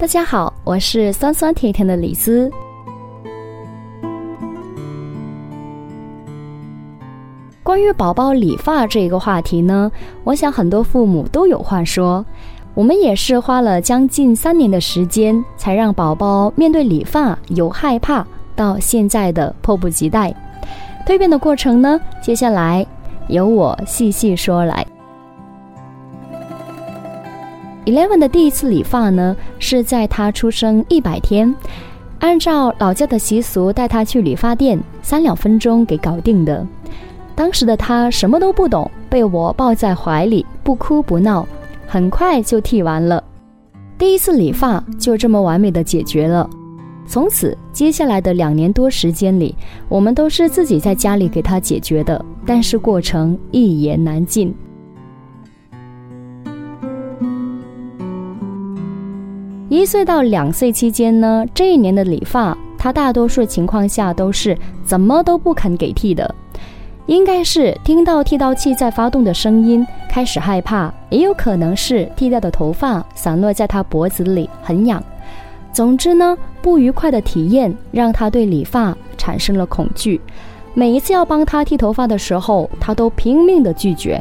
大家好，我是酸酸甜甜的李斯。关于宝宝理发这个话题呢，我想很多父母都有话说。我们也是花了将近三年的时间，才让宝宝面对理发由害怕到现在的迫不及待。蜕变的过程呢，接下来由我细细说来。Eleven 的第一次理发呢，是在他出生一百天，按照老家的习俗带他去理发店，三两分钟给搞定的。当时的他什么都不懂，被我抱在怀里，不哭不闹，很快就剃完了。第一次理发就这么完美的解决了。从此，接下来的两年多时间里，我们都是自己在家里给他解决的，但是过程一言难尽。一岁到两岁期间呢，这一年的理发，他大多数情况下都是怎么都不肯给剃的。应该是听到剃刀器在发动的声音开始害怕，也有可能是剃掉的头发散落在他脖子里很痒。总之呢，不愉快的体验让他对理发产生了恐惧。每一次要帮他剃头发的时候，他都拼命的拒绝。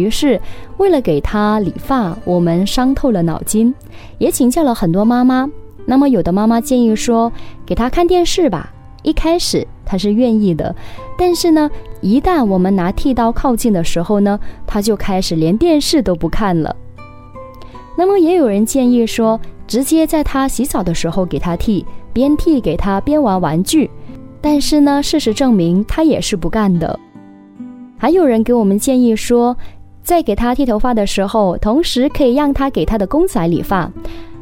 于是，为了给他理发，我们伤透了脑筋，也请教了很多妈妈。那么，有的妈妈建议说，给他看电视吧。一开始他是愿意的，但是呢，一旦我们拿剃刀靠近的时候呢，他就开始连电视都不看了。那么，也有人建议说，直接在他洗澡的时候给他剃，边剃给他边玩玩具。但是呢，事实证明他也是不干的。还有人给我们建议说。在给他剃头发的时候，同时可以让他给他的公仔理发。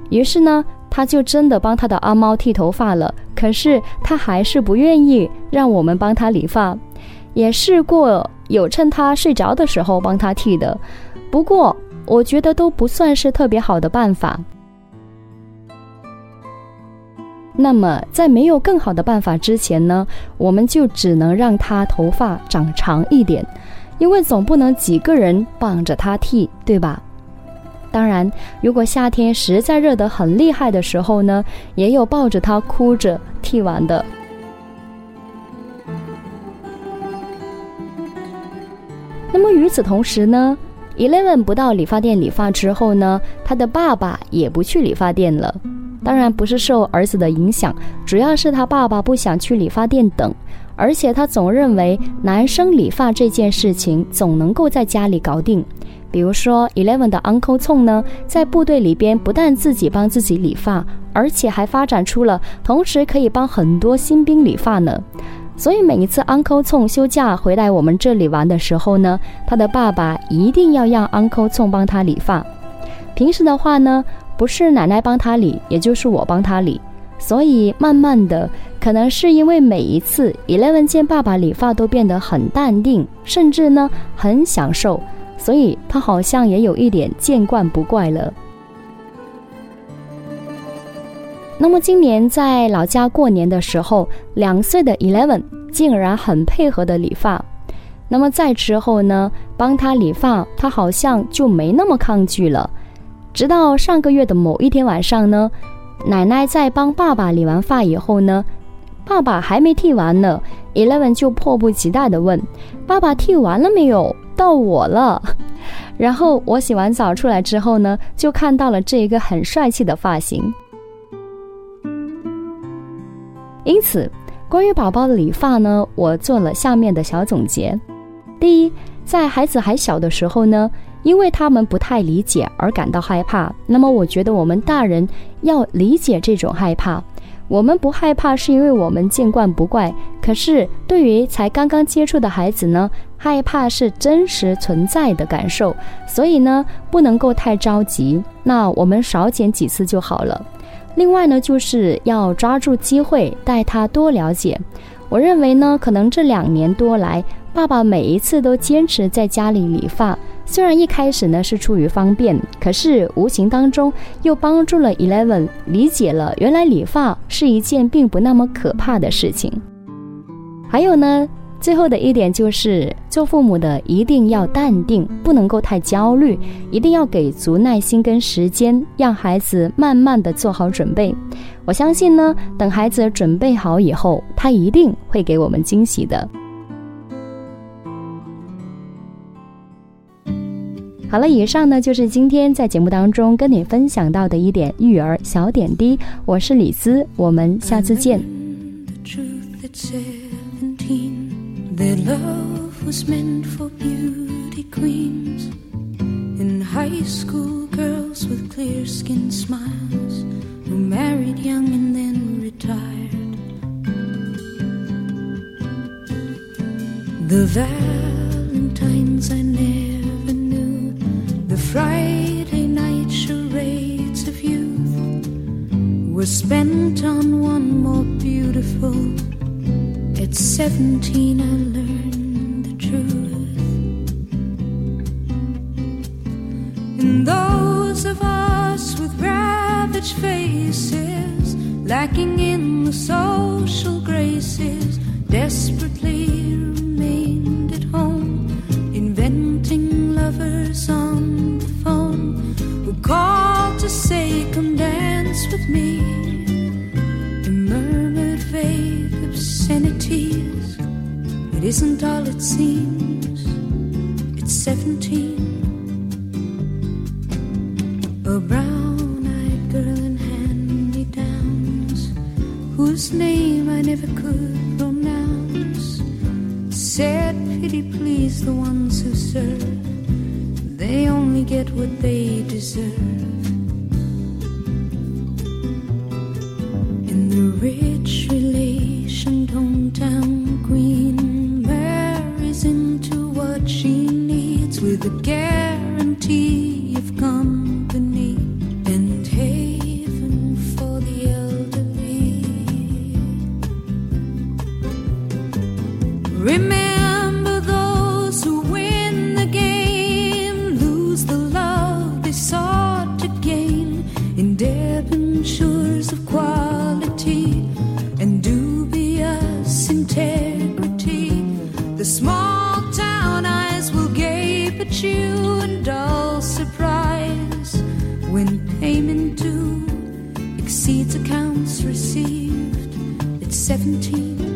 于是呢，他就真的帮他的阿猫剃头发了。可是他还是不愿意让我们帮他理发。也试过有趁他睡着的时候帮他剃的，不过我觉得都不算是特别好的办法。那么在没有更好的办法之前呢，我们就只能让他头发长长一点。因为总不能几个人绑着他剃，对吧？当然，如果夏天实在热得很厉害的时候呢，也有抱着他哭着剃完的。那么与此同时呢，Eleven 不到理发店理发之后呢，他的爸爸也不去理发店了。当然不是受儿子的影响，主要是他爸爸不想去理发店等。而且他总认为男生理发这件事情总能够在家里搞定，比如说 Eleven 的 Uncle 葱呢，在部队里边不但自己帮自己理发，而且还发展出了同时可以帮很多新兵理发呢。所以每一次 Uncle 葱休假回来我们这里玩的时候呢，他的爸爸一定要让 Uncle 葱帮他理发。平时的话呢，不是奶奶帮他理，也就是我帮他理。所以慢慢的。可能是因为每一次 Eleven 见爸爸理发都变得很淡定，甚至呢很享受，所以他好像也有一点见惯不怪了。那么今年在老家过年的时候，两岁的 Eleven 竟然很配合的理发。那么在之后呢，帮他理发，他好像就没那么抗拒了。直到上个月的某一天晚上呢，奶奶在帮爸爸理完发以后呢。爸爸还没剃完呢，Eleven 就迫不及待地问：“爸爸剃完了没有？到我了。”然后我洗完澡出来之后呢，就看到了这一个很帅气的发型。因此，关于宝宝的理发呢，我做了下面的小总结：第一，在孩子还小的时候呢，因为他们不太理解而感到害怕，那么我觉得我们大人要理解这种害怕。我们不害怕，是因为我们见惯不怪。可是，对于才刚刚接触的孩子呢，害怕是真实存在的感受，所以呢，不能够太着急。那我们少剪几次就好了。另外呢，就是要抓住机会带他多了解。我认为呢，可能这两年多来，爸爸每一次都坚持在家里理发。虽然一开始呢是出于方便，可是无形当中又帮助了 Eleven 理解了原来理发是一件并不那么可怕的事情。还有呢，最后的一点就是，做父母的一定要淡定，不能够太焦虑，一定要给足耐心跟时间，让孩子慢慢的做好准备。我相信呢，等孩子准备好以后，他一定会给我们惊喜的。好了，以上呢就是今天在节目当中跟你分享到的一点育儿小点滴。我是李思，我们下次见。Their love was meant were spent on one more beautiful at 17, I learned the truth. And those of us with ravaged faces, lacking in the social graces, desperately a guarantee of company and haven for the elderly. Remember those who win the game lose the love they sought to gain in debentures of quality and dubious integrity. The small exceeds accounts received. It's 17.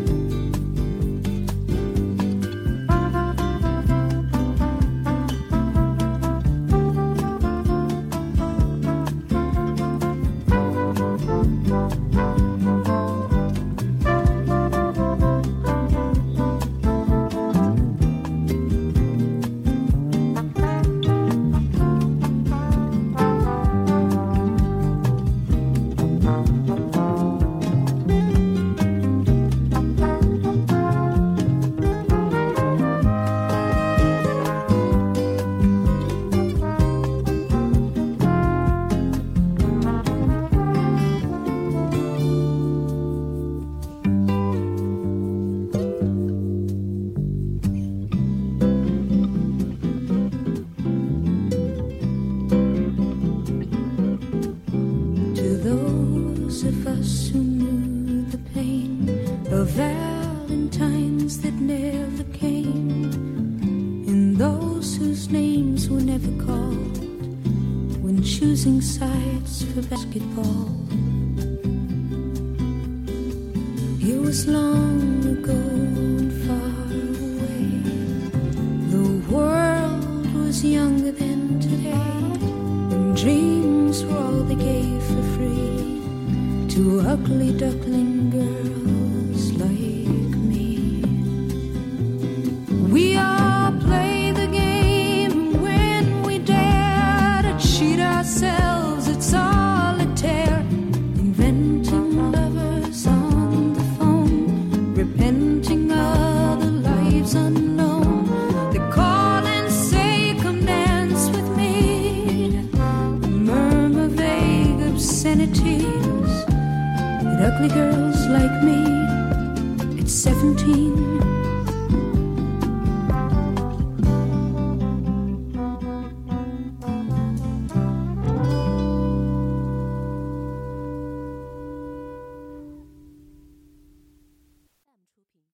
Choosing sides for basketball. It was long ago and far away. The world was younger than today, and dreams were all they gave for free to ugly duckling girls girls like me, at 17